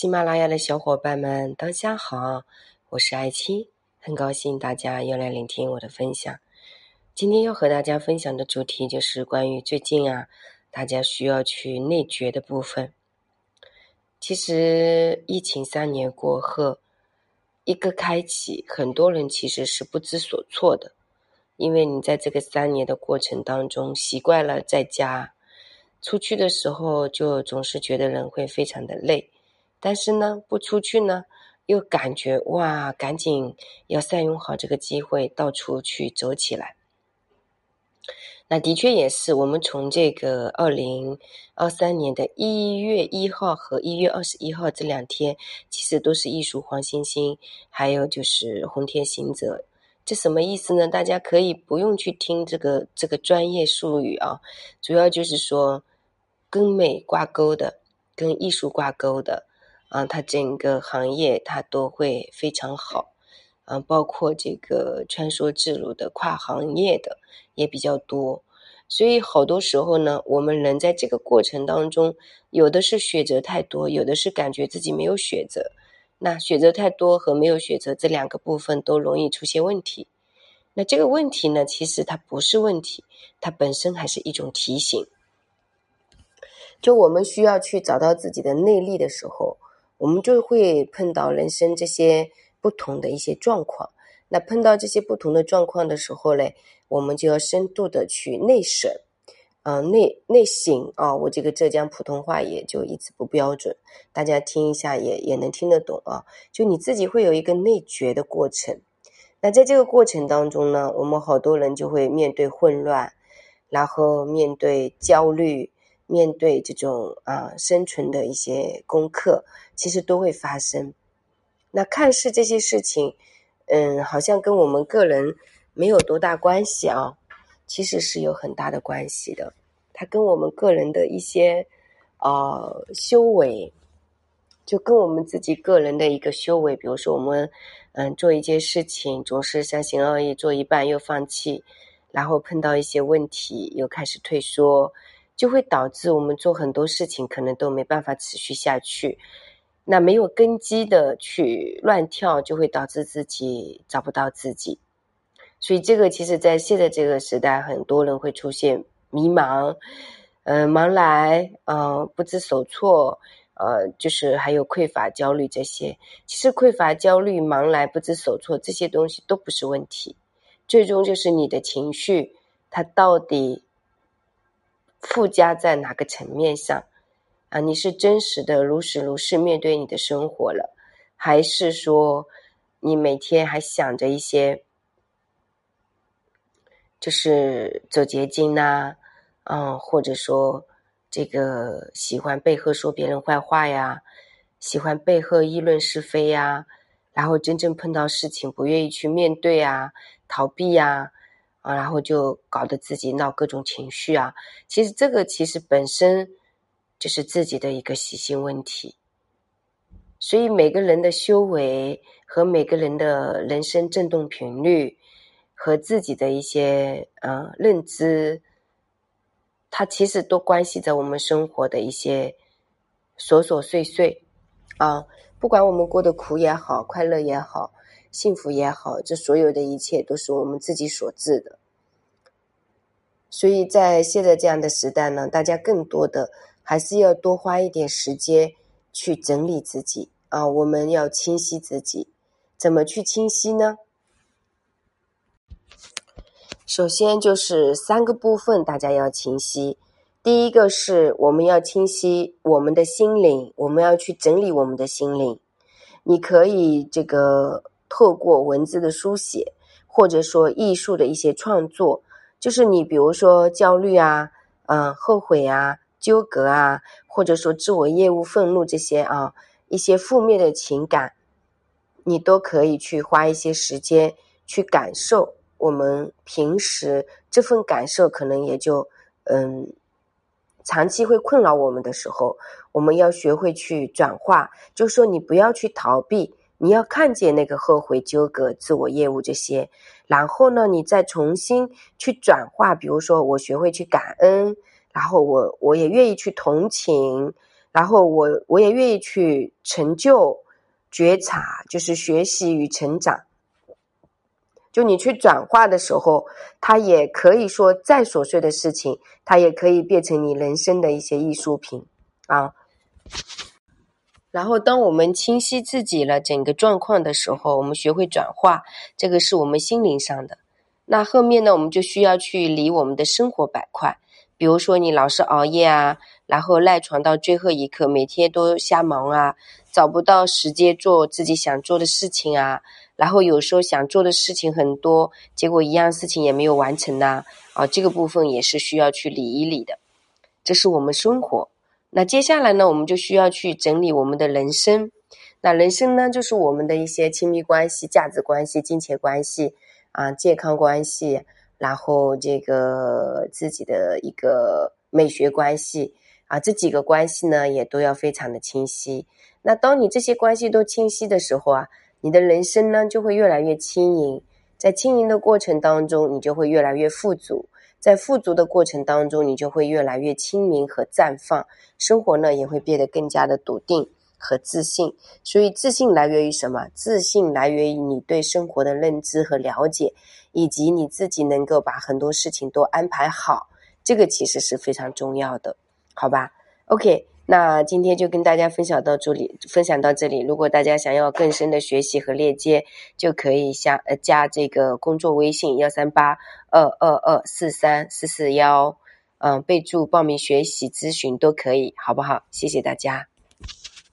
喜马拉雅的小伙伴们，大家好，我是爱青，很高兴大家又来聆听我的分享。今天要和大家分享的主题就是关于最近啊，大家需要去内觉的部分。其实疫情三年过后，一个开启，很多人其实是不知所措的，因为你在这个三年的过程当中，习惯了在家。出去的时候，就总是觉得人会非常的累，但是呢，不出去呢，又感觉哇，赶紧要善用好这个机会，到处去走起来。那的确也是，我们从这个二零二三年的一月一号和一月二十一号这两天，其实都是艺术黄星星，还有就是红天行者。这什么意思呢？大家可以不用去听这个这个专业术语啊，主要就是说。跟美挂钩的，跟艺术挂钩的，啊，它整个行业它都会非常好，啊，包括这个穿梭自如的跨行业的也比较多，所以好多时候呢，我们人在这个过程当中，有的是选择太多，有的是感觉自己没有选择，那选择太多和没有选择这两个部分都容易出现问题，那这个问题呢，其实它不是问题，它本身还是一种提醒。就我们需要去找到自己的内力的时候，我们就会碰到人生这些不同的一些状况。那碰到这些不同的状况的时候嘞，我们就要深度的去内省，嗯，内内省啊。我这个浙江普通话也就一直不标准，大家听一下也也能听得懂啊。就你自己会有一个内觉的过程。那在这个过程当中呢，我们好多人就会面对混乱，然后面对焦虑。面对这种啊生存的一些功课，其实都会发生。那看似这些事情，嗯，好像跟我们个人没有多大关系啊，其实是有很大的关系的。它跟我们个人的一些呃修为，就跟我们自己个人的一个修为，比如说我们嗯做一件事情总是三心二意，做一半又放弃，然后碰到一些问题又开始退缩。就会导致我们做很多事情可能都没办法持续下去，那没有根基的去乱跳，就会导致自己找不到自己。所以这个其实，在现在这个时代，很多人会出现迷茫，嗯，茫来，嗯，不知所措，呃，就是还有匮乏焦虑这些。其实匮乏焦虑、茫来、不知所措这些东西都不是问题，最终就是你的情绪，它到底。附加在哪个层面上啊？你是真实的如实如是面对你的生活了，还是说你每天还想着一些，就是走捷径呐，嗯，或者说这个喜欢背后说别人坏话呀，喜欢背后议论是非呀，然后真正碰到事情不愿意去面对啊，逃避呀。啊然后就搞得自己闹各种情绪啊。其实这个其实本身就是自己的一个习性问题。所以每个人的修为和每个人的人生振动频率和自己的一些呃认知，它其实都关系着我们生活的一些琐琐碎碎啊。不管我们过得苦也好，快乐也好。幸福也好，这所有的一切都是我们自己所致的。所以在现在这样的时代呢，大家更多的还是要多花一点时间去整理自己啊。我们要清晰自己，怎么去清晰呢？首先就是三个部分，大家要清晰。第一个是我们要清晰我们的心灵，我们要去整理我们的心灵。你可以这个。透过文字的书写，或者说艺术的一些创作，就是你比如说焦虑啊，嗯，后悔啊，纠葛啊，或者说自我厌恶、愤怒这些啊，一些负面的情感，你都可以去花一些时间去感受。我们平时这份感受可能也就嗯，长期会困扰我们的时候，我们要学会去转化，就说你不要去逃避。你要看见那个后悔、纠葛、自我厌恶这些，然后呢，你再重新去转化。比如说，我学会去感恩，然后我我也愿意去同情，然后我我也愿意去成就、觉察，就是学习与成长。就你去转化的时候，它也可以说再琐碎的事情，它也可以变成你人生的一些艺术品啊。然后，当我们清晰自己了整个状况的时候，我们学会转化，这个是我们心灵上的。那后面呢，我们就需要去理我们的生活板块，比如说你老是熬夜啊，然后赖床到最后一刻，每天都瞎忙啊，找不到时间做自己想做的事情啊。然后有时候想做的事情很多，结果一样事情也没有完成呐，啊，这个部分也是需要去理一理的。这是我们生活。那接下来呢，我们就需要去整理我们的人生。那人生呢，就是我们的一些亲密关系、价值关系、金钱关系啊、健康关系，然后这个自己的一个美学关系啊，这几个关系呢，也都要非常的清晰。那当你这些关系都清晰的时候啊。你的人生呢，就会越来越轻盈，在轻盈的过程当中，你就会越来越富足，在富足的过程当中，你就会越来越清明和绽放，生活呢也会变得更加的笃定和自信。所以，自信来源于什么？自信来源于你对生活的认知和了解，以及你自己能够把很多事情都安排好，这个其实是非常重要的，好吧？OK。那今天就跟大家分享到这里，分享到这里。如果大家想要更深的学习和链接，就可以下呃加这个工作微信幺三八二二二四三四四幺，嗯，备注报名学习咨询都可以，好不好？谢谢大家。